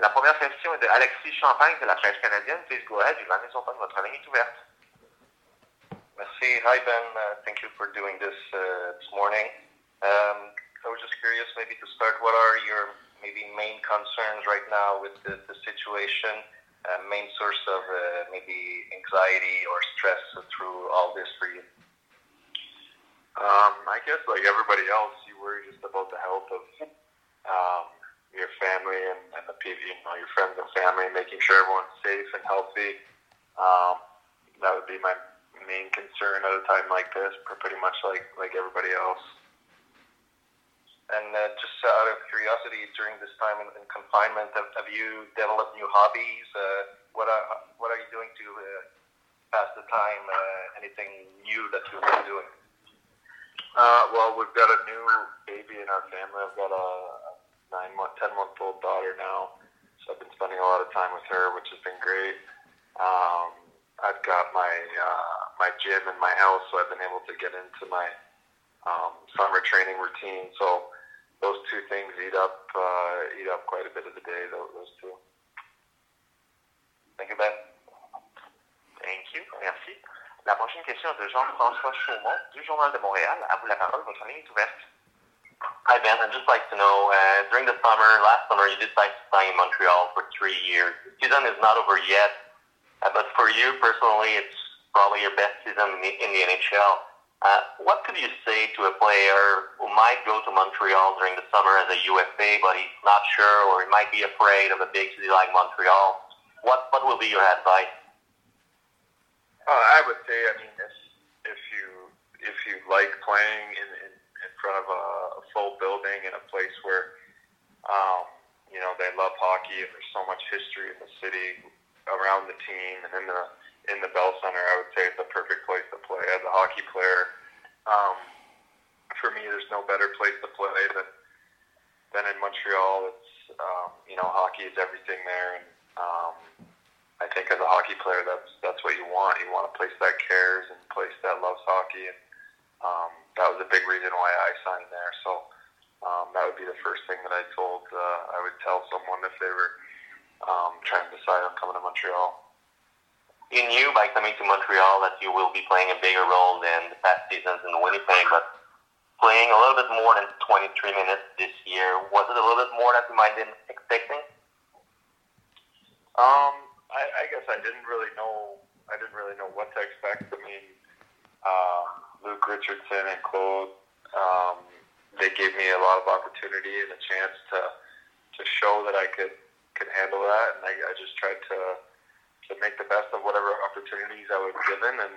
La première question est de Alexis Champagne de la presse canadienne. Please go ahead. Your line is open. Votre ligne est ouverte. Merci. Hi, Ben. Uh, thank you for doing this uh, this morning. Um, I was just curious, maybe to start, what are your maybe main concerns right now with the, the situation? Uh, main source of uh, maybe anxiety or stress through all this for you? Um, I guess like everybody else, you worry just about the health of um, your family and, and the people, you know, your friends and family, making sure everyone's safe and healthy. Um, that would be my main concern at a time like this, pretty much like like everybody else. And uh, just out of curiosity, during this time in, in confinement, have, have you developed new hobbies? Uh, what are what are you doing to uh, pass the time? Uh, anything new that you've been doing? Uh, well, we've got a new baby in our family. I've got a nine month, ten month old daughter now, so I've been spending a lot of time with her, which has been great. Um, I've got my uh, my gym in my house, so I've been able to get into my um, summer training routine. So those two things eat up uh, eat up quite a bit of the day. Those, those two. Thank you, Ben. Thank you. Merci. La prochaine question est de Jean-François Chaumont du Journal de Montréal. À vous la parole. Votre ligne est ouverte. Hi, Ben. I'd just like to know, uh, during the summer, last summer, you decided to sign in Montreal for three years. The season is not over yet, uh, but for you personally, it's probably your best season in the, in the NHL. Uh, what could you say to a player who might go to Montreal during the summer as a UFA, but he's not sure or he might be afraid of a big city like Montreal? What what will be your advice? Uh, I would say, I mean, if if you if you like playing in front of a, a full building in a place where um, you know they love hockey and there's so much history in the city around the team and in the in the Bell Center, I would say it's a perfect place to play as a hockey player. Um, for me, there's no better place to play than than in Montreal. It's um, you know hockey is everything there, and um, I think as a hockey player, that's that's what you want. You want a place that cares and a place that loves hockey, and um, that was a big reason why I signed there. So um, that would be the first thing that I told uh, I would tell someone if they were um, trying to decide on coming to Montreal you knew by coming to Montreal that you will be playing a bigger role than the past seasons in the Winnipeg, but playing a little bit more than 23 minutes this year, was it a little bit more that you might have been expecting? Um, I, I guess I didn't really know. I didn't really know what to expect. I mean, uh, Luke Richardson and Claude, um, they gave me a lot of opportunity and a chance to to show that I could could handle that, and I, I just tried to to make the best of whatever opportunities I was given, and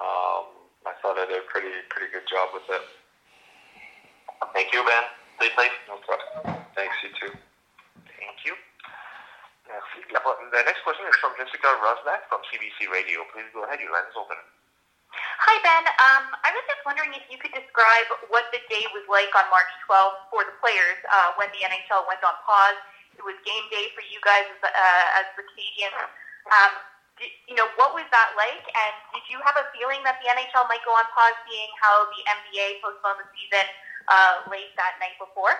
um, I thought I did a pretty pretty good job with it. Thank you, Ben. Stay safe. No problem. Thanks, you too. Thank you. Merci. The next question is from Jessica Rosback from CBC Radio. Please go ahead. Your line is open. Hi, Ben. Um, I was just wondering if you could describe what the day was like on March 12th for the players uh, when the NHL went on pause. It was game day for you guys as, uh, as the Canadiens. Um, did, you know, what was that like? And did you have a feeling that the NHL might go on pause, seeing how the NBA postponed the season uh, late that night before?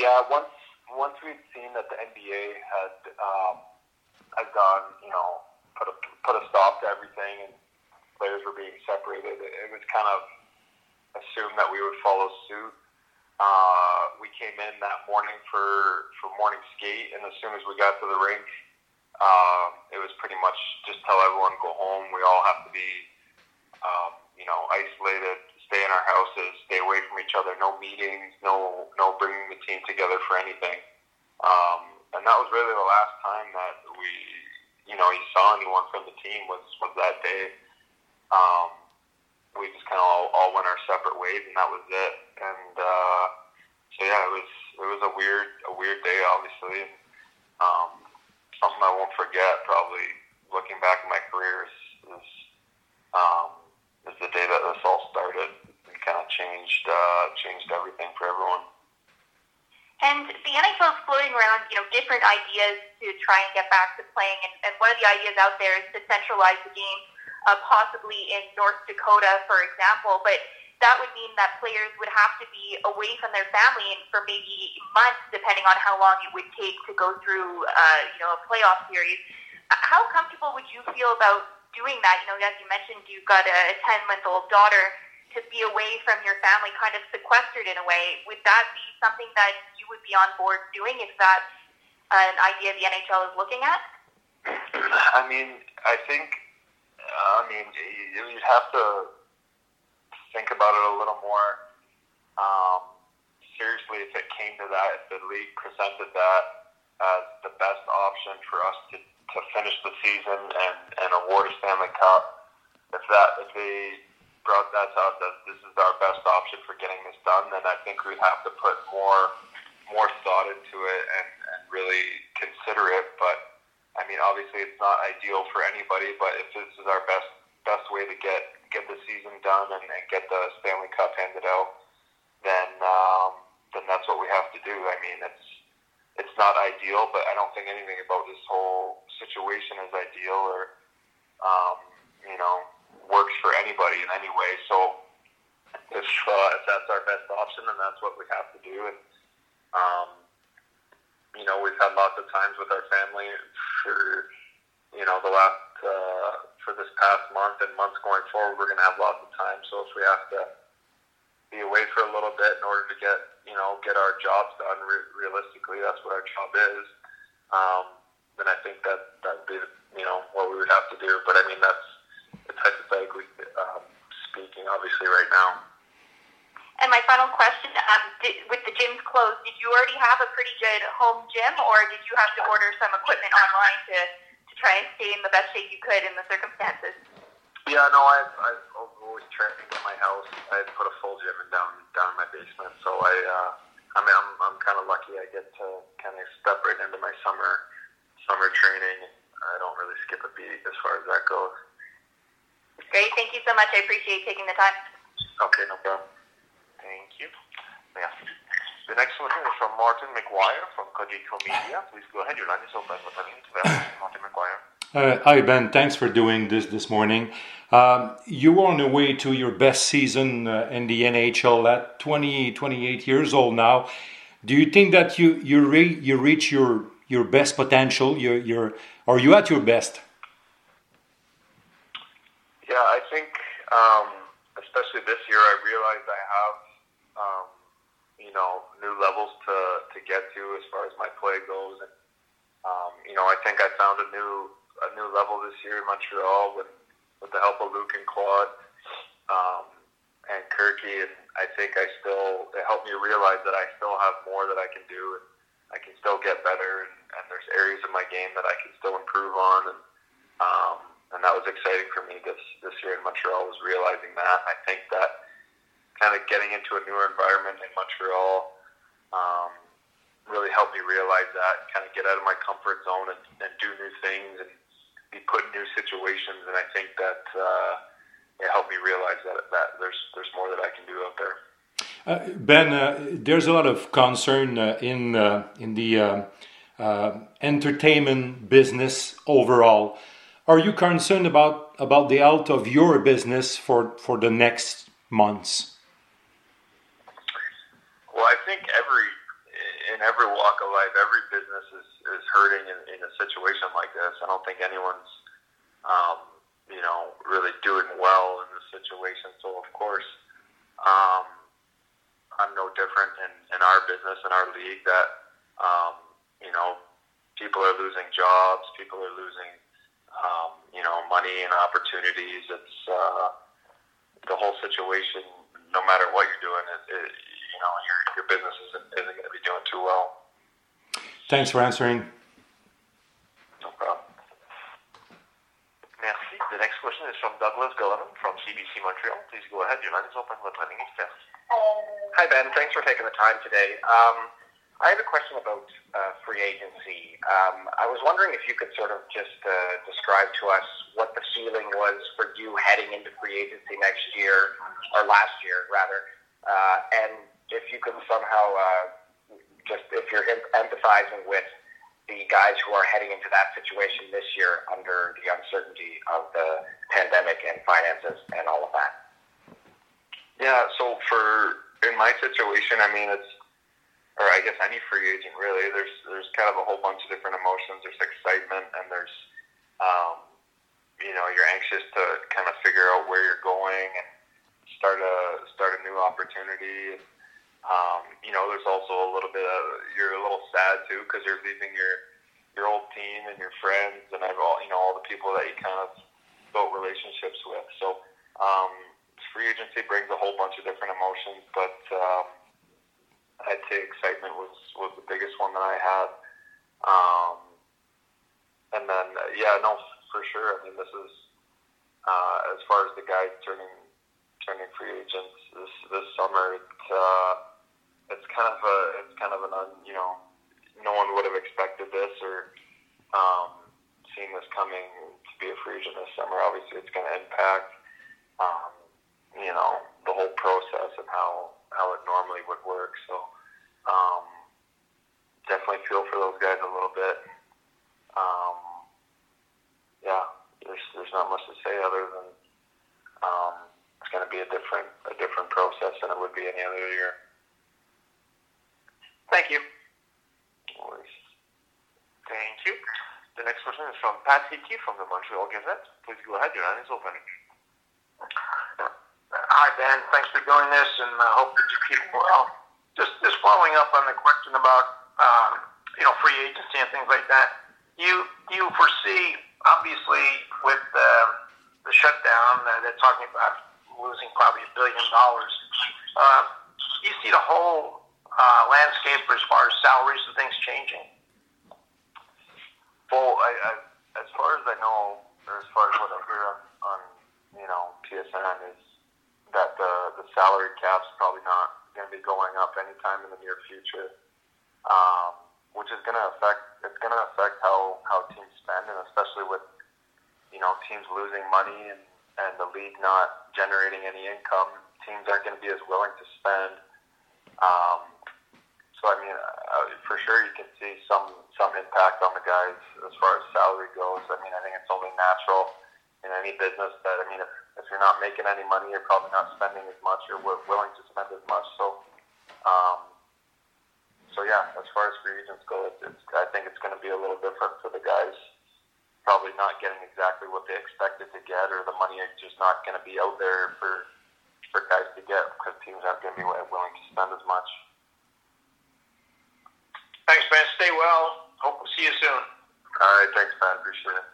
Yeah, once once we'd seen that the NBA had um, had gone, you know, put a put a stop to everything and players were being separated, it, was kind of assumed that we would follow suit. Uh, we came in that morning for for morning skate, and as soon as we got to the rink, um, it was pretty much just tell everyone go home. We all have to be, um, you know, isolated, stay in our houses, stay away from each other. No meetings, no no bringing the team together for anything. Um, and that was really the last time that we, you know, you saw anyone from the team was was that day. Um, we just kind of all, all went our separate ways, and that was it. And uh, so yeah, it was it was a weird a weird day, obviously. Um, something I won't forget. Probably looking back at my career is is, um, is the day that this all started. It kind of changed uh, changed everything for everyone. And the NHL is floating around, you know, different ideas to try and get back to playing. And, and one of the ideas out there is to centralize the game, uh, possibly in North Dakota, for example. But that would mean that players would have to be away from their family for maybe months, depending on how long it would take to go through, uh, you know, a playoff series. How comfortable would you feel about doing that? You know, as you mentioned, you've got a 10-month-old daughter to be away from your family, kind of sequestered in a way. Would that be something that you would be on board doing if that's an idea the NHL is looking at? I mean, I think, uh, I mean, you'd have to think about it a little more um, seriously if it came to that, if the league presented that as the best option for us to, to finish the season and, and award a Stanley Cup. If that, if they brought that out that this is our best option for getting this done, then I think we'd have to put more more thought into it and, and really consider it. But I mean, obviously, it's not ideal for anybody. But if this is our best best way to get get the season done and, and get the Stanley Cup handed out, then um, then that's what we have to do. I mean, it's it's not ideal, but I don't think anything about this whole situation is ideal or um, you know works for anybody in any way. So if uh, if that's our best option, then that's what we have to do. And um, you know, we've had lots of times with our family for you know the last. Uh, for this past month and months going forward, we're going to have lots of time. So if we have to be away for a little bit in order to get you know get our jobs done, re- realistically, that's what our job is. Um, then I think that that would be you know what we would have to do. But I mean that's it's hypothetically um, speaking, obviously, right now. And my final question: um, did, with the gyms closed, did you already have a pretty good home gym, or did you have to order some equipment online to to try and stay in the best shape you could in the circumstances. Yeah, no, I've, I've always trained at my house. I put a full gym in down down in my basement, so I, uh, I mean, I'm I'm kind of lucky. I get to kind of step right into my summer summer training. I don't really skip a beat as far as that goes. Great, thank you so much. I appreciate taking the time. Okay, no problem. You. Yeah. The next one is from Martin McGuire from Cogeco Media. Please go ahead. Your line is open. Martin McGuire. Uh, hi Ben, thanks for doing this this morning. Um, you are on the way to your best season uh, in the NHL at 20, 28 years old now. Do you think that you you, re- you reach your your best potential? Your your are you at your best? Yeah, I think um, especially this year, I realized I have new levels to to get to as far as my play goes, and um, you know I think I found a new a new level this year in Montreal with with the help of Luke and Claude um, and Kirky, and I think I still it helped me realize that I still have more that I can do, and I can still get better, and, and there's areas of my game that I can still improve on, and um, and that was exciting for me this this year in Montreal was realizing that. I think that kind of getting into a newer environment in Montreal um, really helped me realize that, kind of get out of my comfort zone and, and do new things and be put in new situations. And I think that uh, it helped me realize that, that there's there's more that I can do out there. Uh, ben, uh, there's a lot of concern uh, in uh, in the uh, entertainment business overall. Are you concerned about about the health of your business for for the next months? Well, I think every in every walk of life, every business is, is hurting in, in a situation like this. I don't think anyone's um, you know really doing well in this situation. So of course, um, I'm no different in, in our business in our league that um, you know people are losing jobs, people are losing um, you know money and opportunities. It's uh, the whole situation. No matter what you're doing, it, it you know your your business isn't, isn't going to be doing too well. Thanks for answering. No problem. Merci. The next question is from Douglas Gilliland from CBC Montreal. Please go ahead. Your line is open. Votre ligne est ouverte. Hi, Ben. Thanks for taking the time today. Um, I have a question about uh, free agency. Um, I was wondering if you could sort of just uh, describe to us what the feeling was for you heading into free agency next year, or last year, rather, uh, and if you could somehow uh, just if you're empathizing with the guys who are heading into that situation this year under the uncertainty of the pandemic and finances and all of that. Yeah, so for in my situation, I mean it's or I guess any free agent really. There's there's kind of a whole bunch of different emotions. There's excitement and there's um, you know you're anxious to kind of figure out where you're going and start a start a new opportunity. Um, you know, there's also a little bit of you're a little sad too because you're leaving your your old team and your friends and all you know all the people that you kind of built relationships with. So um, free agency brings a whole bunch of different emotions, but um, I'd say excitement was was the biggest one that I had. Um, and then yeah, no, for sure. I mean, this is uh, as far as the guys turning turning free agents this this summer. It's uh, it's kind of a it's kind of an un, you know no one would have expected this or um, seen this coming to be a free agent this summer. Obviously, it's going to impact um, you know the whole process and how how it normally would work. So um, definitely feel for those guys a little bit. Um, yeah, there's there's not much to say other than um, it's going to be a different a different process than it would be any other year. Thank you. Thank you. The next question is from Pat Hickey from the Montreal Gazette. Please go ahead. Your line is open. Hi, Ben. Thanks for doing this, and I hope that you keep well. Just, just following up on the question about, um, you know, free agency and things like that. You, you foresee, obviously, with uh, the shutdown, uh, they're talking about losing probably a billion dollars. Uh, you see the whole uh, landscape as far as salaries and things changing? Well, I, I, as far as I know, or as far as what I hear on, on you know TSN is that the the salary cap's probably not going to be going up anytime in the near future, um, which is going to affect it's going to affect how how teams spend, and especially with you know teams losing money and and the league not generating any income, teams aren't going to be as willing to spend. Um, so I mean, uh, for sure you can see some some impact on the guys as far as salary goes. I mean, I think it's only natural in any business that I mean, if, if you're not making any money, you're probably not spending as much or willing to spend as much. So, um, so yeah, as far as free agents go, it's, it's I think it's going to be a little different for the guys. Probably not getting exactly what they expected to get, or the money is just not going to be out there for for guys to get because teams aren't going to be willing to spend as much. Thanks, Ben. Stay well. Hope we'll see you soon. All right. Thanks, Ben. Appreciate it.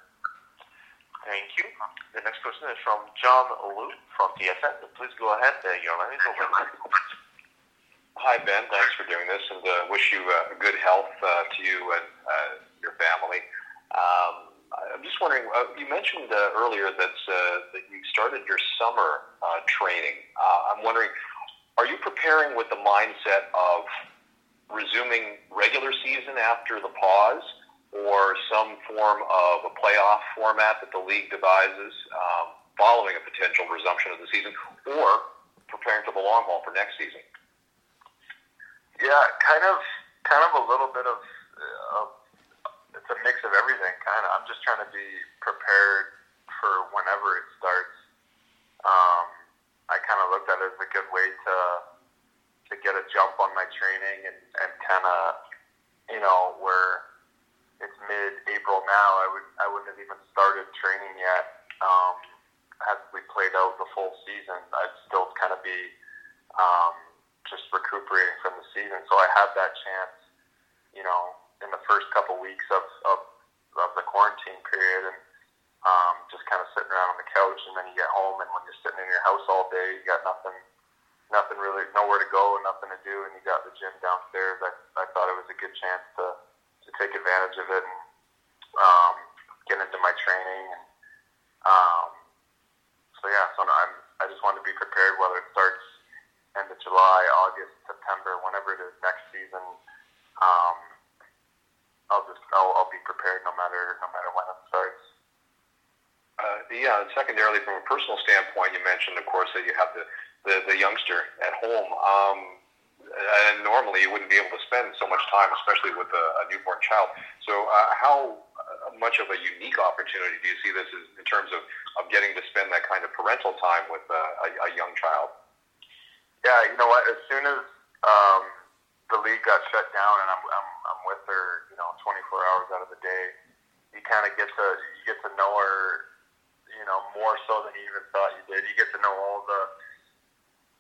Thank you. The next question is from John Lu from TSN. Please go ahead. Uh, your line is open. Hi, Ben. Thanks for doing this, and uh, wish you uh, good health uh, to you and uh, your family. Um, I'm just wondering. Uh, you mentioned uh, earlier that uh, that you started your summer uh, training. Uh, I'm wondering, are you preparing with the mindset of resuming regular season after the pause or some form of a playoff format that the league devises um, following a potential resumption of the season or preparing for the long haul for next season? Yeah, kind of, kind of a little bit of, uh, it's a mix of everything. Kind of, I'm just trying to be prepared for whenever it starts. Um, I kind of looked at it as a good way to get a jump on my training and, and kind of, you know, where it's mid-April now, I would I wouldn't have even started training yet. Um, as we played out the full season, I'd still kind of be um, just recuperating from the season. So I had that chance, you know, in the first couple weeks of, of, of the quarantine period, and um, just kind of sitting around on the couch. And then you get home, and when you're sitting in your house all day, you got nothing nothing really, nowhere to go and nothing to do, and you got the gym downstairs. I, I thought it was a good chance to, to take advantage of it and um, get into my training. And, um, so yeah, so I'm, I just want to be prepared whether it starts end of July, August, September, whenever it is next season. Um, I'll just I'll, I'll be prepared no matter no matter when it starts. Uh, yeah, secondarily, from a personal standpoint, you mentioned, of course, that you have the the, the youngster at home. Um, and normally you wouldn't be able to spend so much time, especially with a, a newborn child. So, uh, how much of a unique opportunity do you see this as, in terms of, of getting to spend that kind of parental time with uh, a, a young child? Yeah, you know what? As soon as um, the league got shut down, and I'm, I'm I'm with her, you know, 24 hours out of the day, you kind of get to you get to know her, you know, more so than you even thought you did. You get to know all the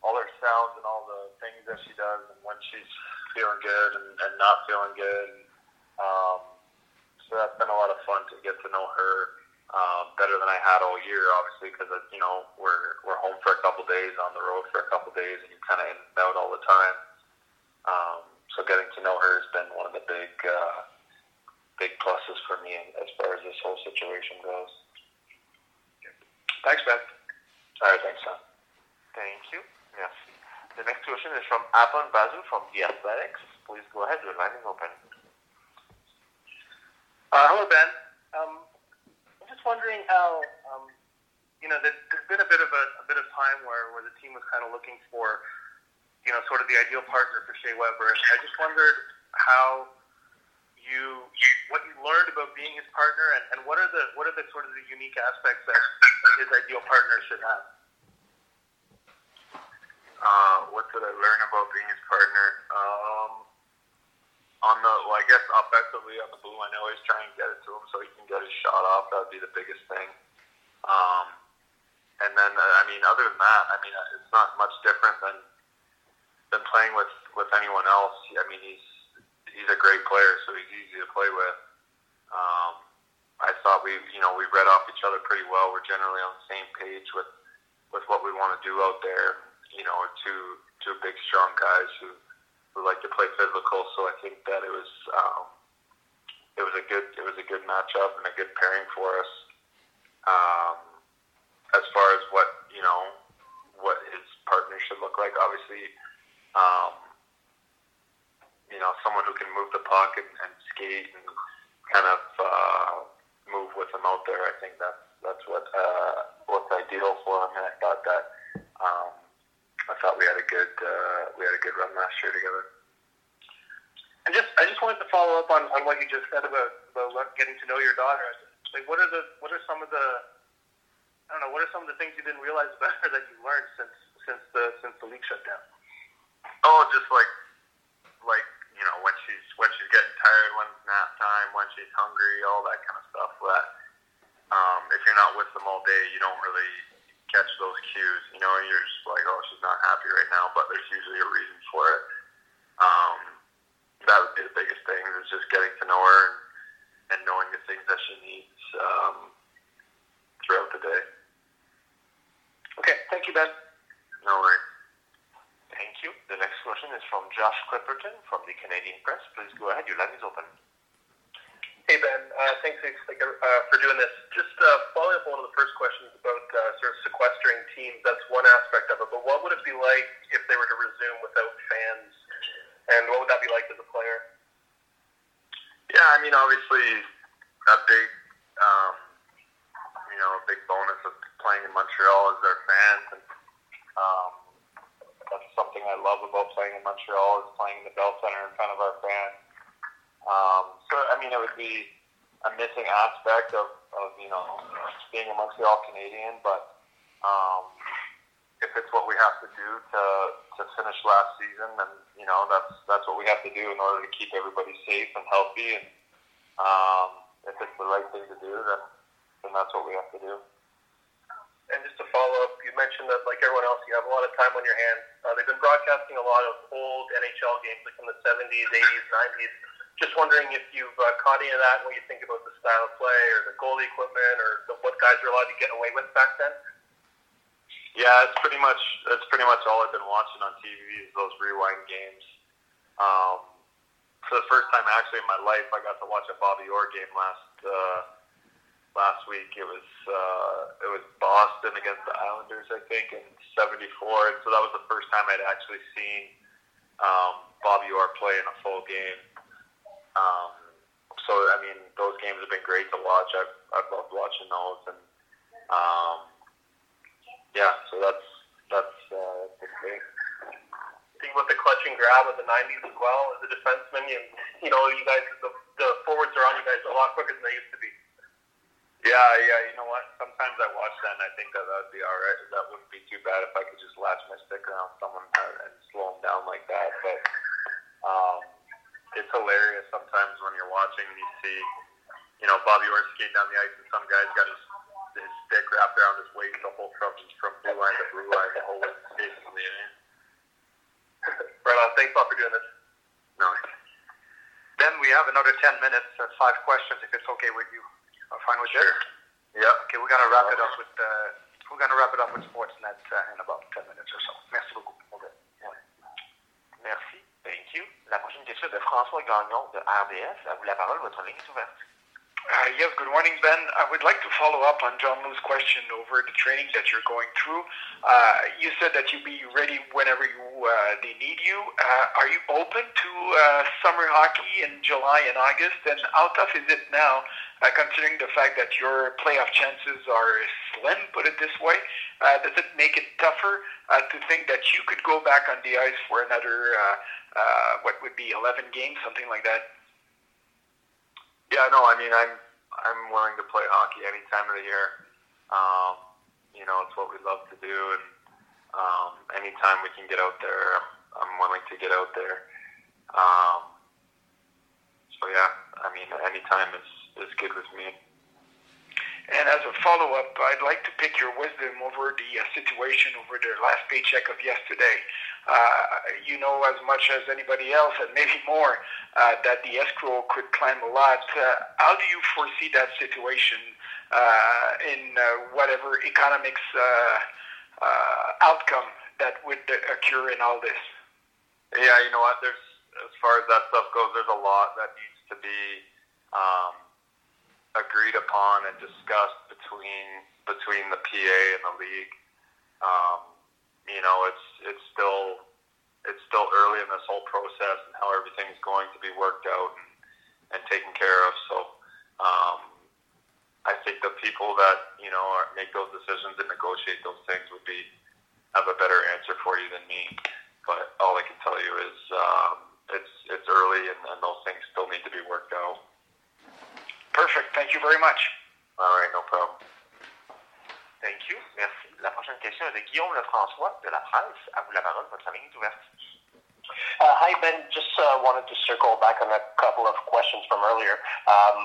all her sounds and all the things that she does, and when she's feeling good and, and not feeling good. Um, so that's been a lot of fun to get to know her um, better than I had all year, obviously, because you know we're we're home for a couple days, on the road for a couple days, and you're kind of in and out all the time. Um, so getting to know her has been one of the big uh, big pluses for me as far as this whole situation goes. Thanks, Ben. All right, thanks, Son. Thank you. Yes. The next question is from Arpon Basu from The Athletics. Please go ahead. Your line is open. Uh, hello, Ben. Um, I'm just wondering how, um, you know, there's been a bit of a, a bit of time where, where the team was kind of looking for, you know, sort of the ideal partner for Shea Weber. I just wondered how you, what you learned about being his partner, and, and what are the what are the sort of the unique aspects that his ideal partner should have. Uh, what did I learn about being his partner? Um, on the, well, I guess offensively on the blue line, always try and get it to him so he can get his shot off. That would be the biggest thing. Um, and then, uh, I mean, other than that, I mean, uh, it's not much different than than playing with with anyone else. I mean, he's he's a great player, so he's easy to play with. Um, I thought we, you know, we read off each other pretty well. We're generally on the same page with with what we want to do out there. You know, two two big, strong guys who who like to play physical. So I think that it was um, it was a good it was a good matchup and a good pairing for us. Um, as far as what you know, what his partner should look like, obviously, um, you know, someone who can move the puck and, and skate and kind of uh, move with him out there. I think that's that's what uh, what's ideal for him. And I thought that. Um, I thought we had a good uh, we had a good run last year together. And just I just wanted to follow up on, on what you just said about, about getting to know your daughter. Like, what are the what are some of the I don't know what are some of the things you didn't realize about her that you learned since since the since the league shut down? Oh, just like like you know when she's when she's getting tired, when it's nap time, when she's hungry, all that kind of stuff. That um, if you're not with them all day, you don't really catch those cues. You know, you're just like, oh, she's not happy right now, but there's usually a reason for it. Um, that would be the biggest thing is just getting to know her and, and knowing the things that she needs um, throughout the day. Okay, thank you, Ben. No worries. Thank you. The next question is from Josh Clipperton from the Canadian Press. Please go ahead. Your line is open. Hey, Ben. Uh, thanks uh, for doing this. Just uh, following up on one of the first questions about uh, sort of sequestering teams, that's one aspect of it. But what would it be like if they were to resume without fans? And what would that be like as a player? Yeah, I mean, obviously, a big, um, you know, a big bonus of playing in Montreal is their fans. And um, that's something I love about playing in Montreal is playing in the Bell Center in front of our fans. Um, so, I mean, it would be a missing aspect of, of you know, being a Montreal Canadien, but um, if it's what we have to do to, to finish last season, then, you know, that's, that's what we have to do in order to keep everybody safe and healthy. And um, if it's the right thing to do, then, then that's what we have to do. And just to follow up, you mentioned that, like everyone else, you have a lot of time on your hands. Uh, they've been broadcasting a lot of old NHL games, like from the 70s, 80s, 90s. Just wondering if you've uh, caught any of that when you think about the style of play or the goalie equipment or the, what guys are allowed to get away with back then. Yeah, it's pretty much that's pretty much all I've been watching on TV is those rewind games. Um, for the first time actually in my life, I got to watch a Bobby Orr game last uh, last week. It was uh, it was Boston against the Islanders, I think, in '74, and so that was the first time I'd actually seen um, Bobby Orr play in a full game. Um, so I mean, those games have been great to watch. I've I've loved watching those, and um, yeah, so that's that's uh, that's great. think with the clutch and grab of the '90s as well as a defenseman, you you know, you guys the, the forwards are on you guys a lot quicker than they used to be. Yeah, yeah. You know what? Sometimes I watch that and I think that that would be all right. That wouldn't be too bad if I could just latch my stick around someone and slow them down like that. But um, it's hilarious sometimes when you're watching and you see, you know, Bobby Orr skating down the ice and some guy's got his his stick wrapped around his waist the whole from from blue line to blue line the whole way basically. right on. Thanks lot for doing this. No. Then we have another 10 minutes, uh, five questions, if it's okay with you. I'm fine with sure. this? Yeah. Okay, we're gonna wrap it up with uh, we're gonna wrap it up with Sportsnet uh, in about 10 minutes or so. Merci beaucoup. Okay. Ouais. Merci. La prochaine question est de François Gagnon de RDS. À vous la parole, votre ligne est ouverte. Uh, yes, good morning, Ben. I would like to follow up on John Lu's question over the training that you're going through. Uh, you said that you'll be ready whenever you, uh, they need you. Uh, are you open to uh, summer hockey in July and August? And how tough is it now, uh, considering the fact that your playoff chances are slim, put it this way? does it make it tougher to think that you could go back on the ice for another, what would be 11 games, something like that? Yeah, no, I mean, I'm I'm willing to play hockey any time of the year. Um, you know, it's what we love to do, and um, anytime we can get out there, I'm, willing to get out there. Um, so yeah, I mean, anytime is is good with me. And as a follow-up, I'd like to pick your wisdom over the uh, situation over the last paycheck of yesterday. Uh, you know as much as anybody else, and maybe more, uh, that the escrow could climb a lot. Uh, how do you foresee that situation in whatever economics outcome that would occur in all this? Yeah, you know what? There's as far as that stuff goes, there's a lot that needs to be. Um, agreed upon and discussed between between the PA and the league. Um, you know, it's it's still it's still early in this whole process and how everything's going to be worked out and, and taken care of. So um, I think the people that you know are, make those decisions and negotiate those things would be have a better answer for you than me. But all I can tell you is um, it's it's early and, and those things still need to be worked out. Perfect. Thank you very much. All right, no problem. Thank you. Merci. La prochaine question est de Guillaume Lefrançois de la presse. À vous la parole, votre ligne est ouverte. Uh, hi, Ben. Just uh, wanted to circle back on a couple of questions from earlier. Um,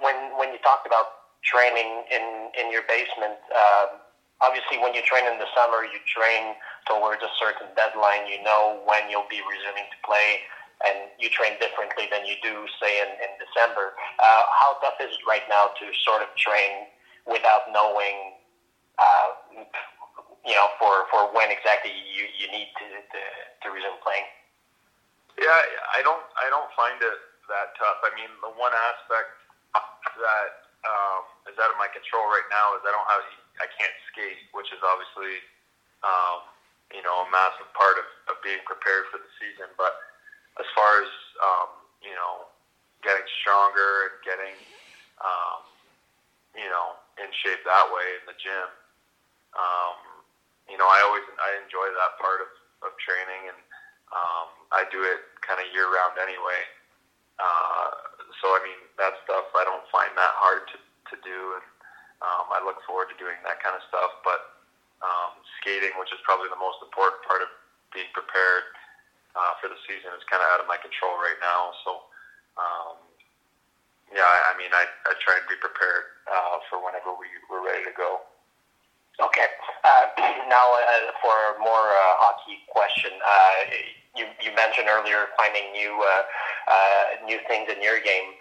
when when you talked about training in in your basement, uh, obviously when you train in the summer, you train towards a certain deadline. You know when you'll be resuming to play and you train differently than you do, say, in, in December. Uh, how tough is it right now to sort of train without knowing, uh, you know, for, for when exactly you, you need to, to, to resume playing? Yeah, I don't I don't find it that tough. I mean, the one aspect that um, is out of my control right now is I don't have I can't skate, which is obviously um, you know a massive part of, of being prepared for the season. But as far as um, you know, getting stronger and getting um, you know in shape that way in the gym. Um, you know, I always I enjoy that part of, of training, and um, I do it kind of year round anyway. Uh, so I mean, that stuff I don't find that hard to to do, and um, I look forward to doing that kind of stuff. But um, skating, which is probably the most important part of being prepared, uh, for the season is kind of out of my control right now. So, um, yeah, I, mean, I, I try and be prepared uh, for whenever we, we're ready to go. Okay. Uh, now, uh, for a more uh, hockey question, uh, you, you mentioned earlier finding new uh, uh, new things in your game.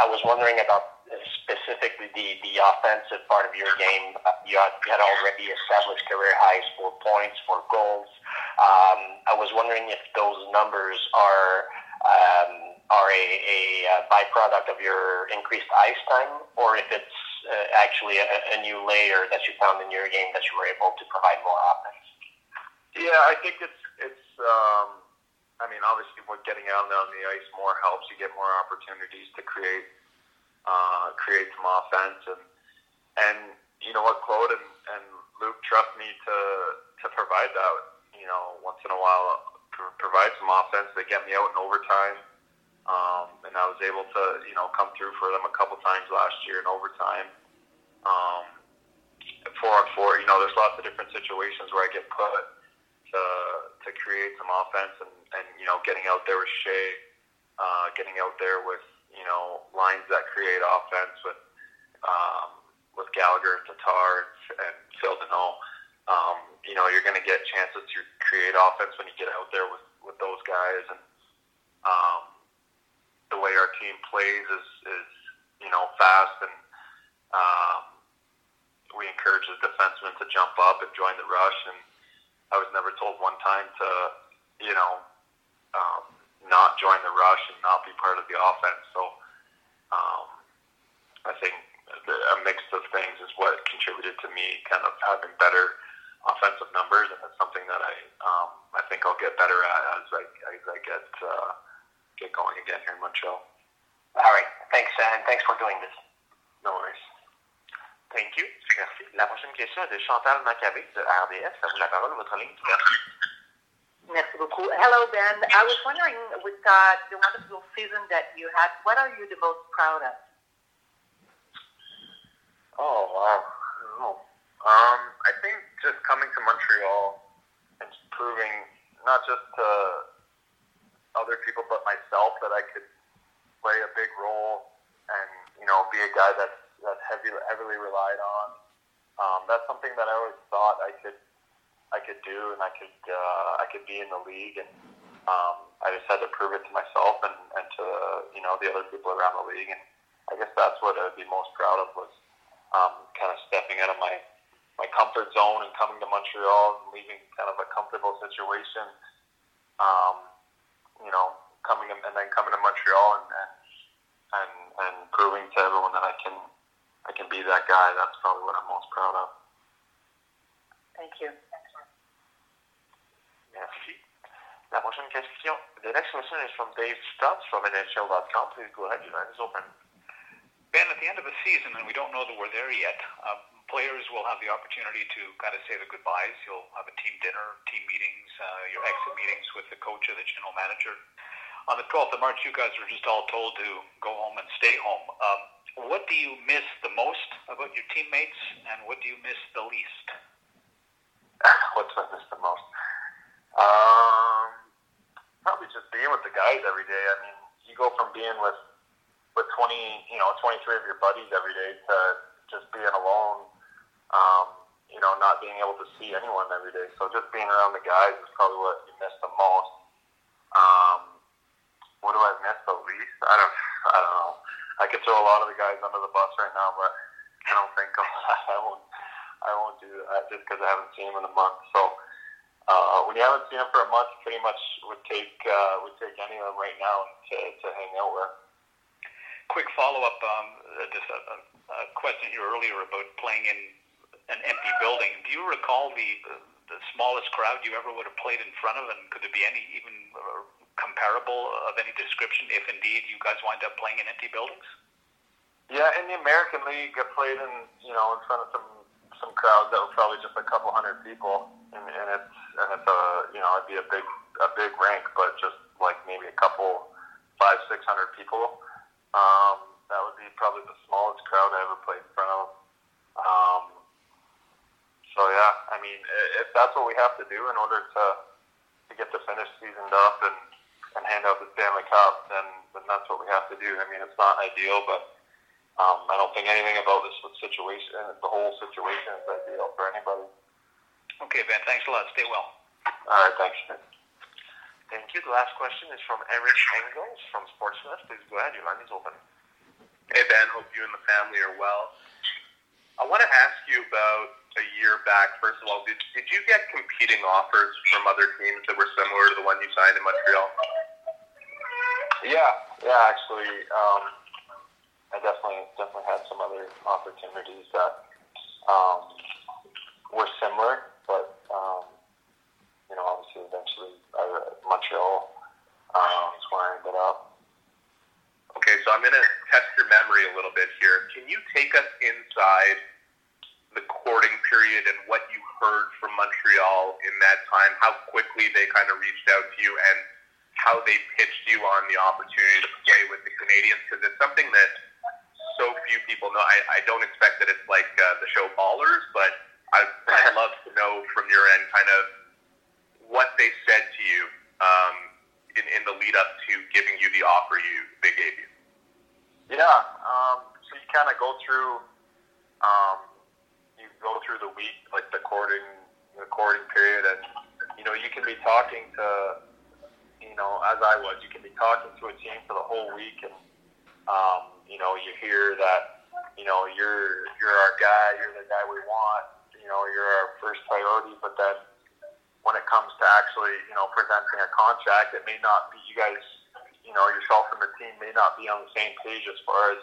I was wondering about specifically the, the offensive part of your game. You had, you had already established career highs for points, for goals. Um, I was wondering if those numbers are um, are a, a, byproduct of your increased ice time, or if it's uh, actually a, a new layer that you found in your game that you were able to provide more offense. Yeah, I think it's it's. Um, I mean, obviously, what getting out on the ice more helps. You get more opportunities to create uh, create some offense, and and you know what, Claude and, and Luke trust me to to provide that. You know, once in a while, provide some offense. They get me out in overtime. Um, and I was able to, you know, come through for them a couple times last year in overtime. Um, four on four, you know, there's lots of different situations where I get put to to create some offense, and and you know, getting out there with Shea, uh, getting out there with you know lines that create offense with um, with Gallagher and Tatar and Phil Danault. Um, you know, you're going to get chances to create offense when you get out there with with those guys, and um, the way our team plays is is you know fast and. Um, we encourage the defensemen to jump up and join the rush. And I was never told one time to, you know, um, not join the rush and not be part of the offense. So um, I think the, a mix of things is what contributed to me kind of having better offensive numbers, and it's something that I um, I think I'll get better at as I as I get uh, get going again here in Montreal. All right, thanks, and thanks for doing this. No worries. Thank you. Merci. La prochaine question est de Chantal Machabée de RDS. À vous la parole, votre ligne. Merci. Merci beaucoup. Hello, Ben. I was wondering, with uh, the wonderful season that you had, what are you the most proud of? Oh, wow. Oh. Um, I think just coming to Montreal and proving not just to other people but myself that I could play a big role and, you know, be a guy that's that heavy, heavily relied on. Um, that's something that I always thought I could I could do, and I could uh, I could be in the league, and um, I just had to prove it to myself and, and to you know the other people around the league, and I guess that's what I'd be most proud of was um, kind of stepping out of my my comfort zone and coming to Montreal and leaving kind of a comfortable situation. Um, you know, coming and then coming to Montreal and, and and and proving to everyone that I can I can be that guy. That's probably what I'm most proud of. Thank you. Merci. La prochaine question. The next question is from Dave Stubbs from NHL.com. Please go ahead. Your line is open. Ben, at the end of a season, and we don't know that we're there yet, um, players will have the opportunity to kind of say their goodbyes. You'll have a team dinner, team meetings, uh, your exit meetings with the coach or the general manager. On the 12th of March, you guys were just all told to go home and stay home. Um, what do you miss the most about your teammates, and what do you miss the least? what do I miss the most? Um, probably just being with the guys every day. I mean, you go from being with with 20, you know, 23 of your buddies every day to just being alone. Um, you know, not being able to see anyone every day. So just being around the guys is probably what you miss the most. Um, what do I miss the least? I don't, I don't know. I could throw a lot of the guys under the bus right now, but I don't think I'll, I won't. I won't do that just because I haven't seen them in a month. So uh, when you haven't seen them for a month, pretty much would take uh, would take any of them right now to, to hang out with. Quick follow up. Um, just a, a question here earlier about playing in an empty building. Do you recall the the smallest crowd you ever would have played in front of, and could there be any even uh, comparable of any description if indeed you guys wind up playing in empty buildings? Yeah, in the American League, I played in you know in front of some some crowds that were probably just a couple hundred people, and, and it's and it's a you know it'd be a big a big rink, but just like maybe a couple five six hundred people. Um, that would be probably the smallest crowd I ever played in front of. Um, so yeah, I mean, if that's what we have to do in order to to get the finish seasoned up and and hand out the Stanley Cup, then, then that's what we have to do. I mean, it's not ideal, but um, I don't think anything about this situation, the whole situation is ideal for anybody. Okay, Ben, thanks a lot. Stay well. All right, thanks. Thank you. The last question is from Eric Engels from Sportsnet. Please go ahead. Your line is open. Hey, Ben. Hope you and the family are well. I want to ask you about a year back. First of all, did, did you get competing offers from other teams that were similar to the one you signed in Montreal? Yeah, yeah, actually, um, I definitely definitely had some other opportunities that um, were similar, but um, you know, obviously, eventually, uh, Montreal um, is where I ended up. Okay, so I'm going to test your memory a little bit here. Can you take us inside period and what you heard from Montreal in that time? How quickly they kind of reached out to you, and how they pitched you on the opportunity to play with the Canadiens because it's something that so few people know. I, I don't expect that it's like uh, the show Ballers, but I'd, I'd love to know from your end kind of what they said to you um, in, in the lead up to giving you the offer you they gave you. Yeah, um, so you kind of go through, um, go through the week, like the courting, the courting period, and you know you can be talking to, you know, as I was, you can be talking to a team for the whole week, and um, you know you hear that, you know, you're you're our guy, you're the guy we want, you know, you're our first priority, but then when it comes to actually, you know, presenting a contract, it may not be you guys you know, yourself and the team may not be on the same page as far as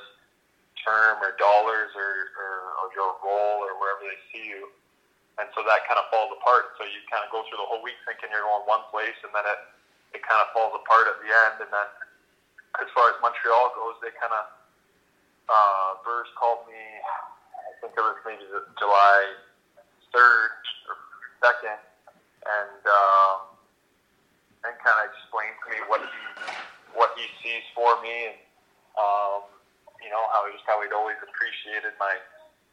term or dollars or, or, or your role or wherever they see you. And so that kind of falls apart. So you kind of go through the whole week thinking you're going one place and then it, it kind of falls apart at the end. And then as far as Montreal goes, they kind of, uh, Burrs called me, I think it was maybe July 3rd or 2nd, and, uh, and kind of explained to me what he what he sees for me, and um, you know how just how he'd always appreciated my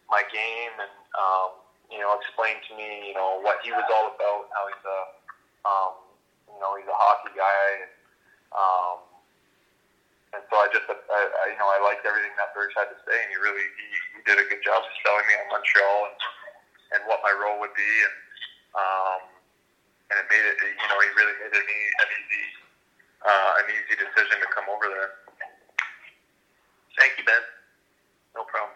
my game, and um, you know explained to me you know what he was all about, how he's a um, you know he's a hockey guy, and um, and so I just I, I, you know I liked everything that Berg had to say, and he really he, he did a good job of selling me on Montreal and and what my role would be, and um, and it made it you know he really made it an easy uh, an easy decision to come over there. Thank you, Ben. No problem.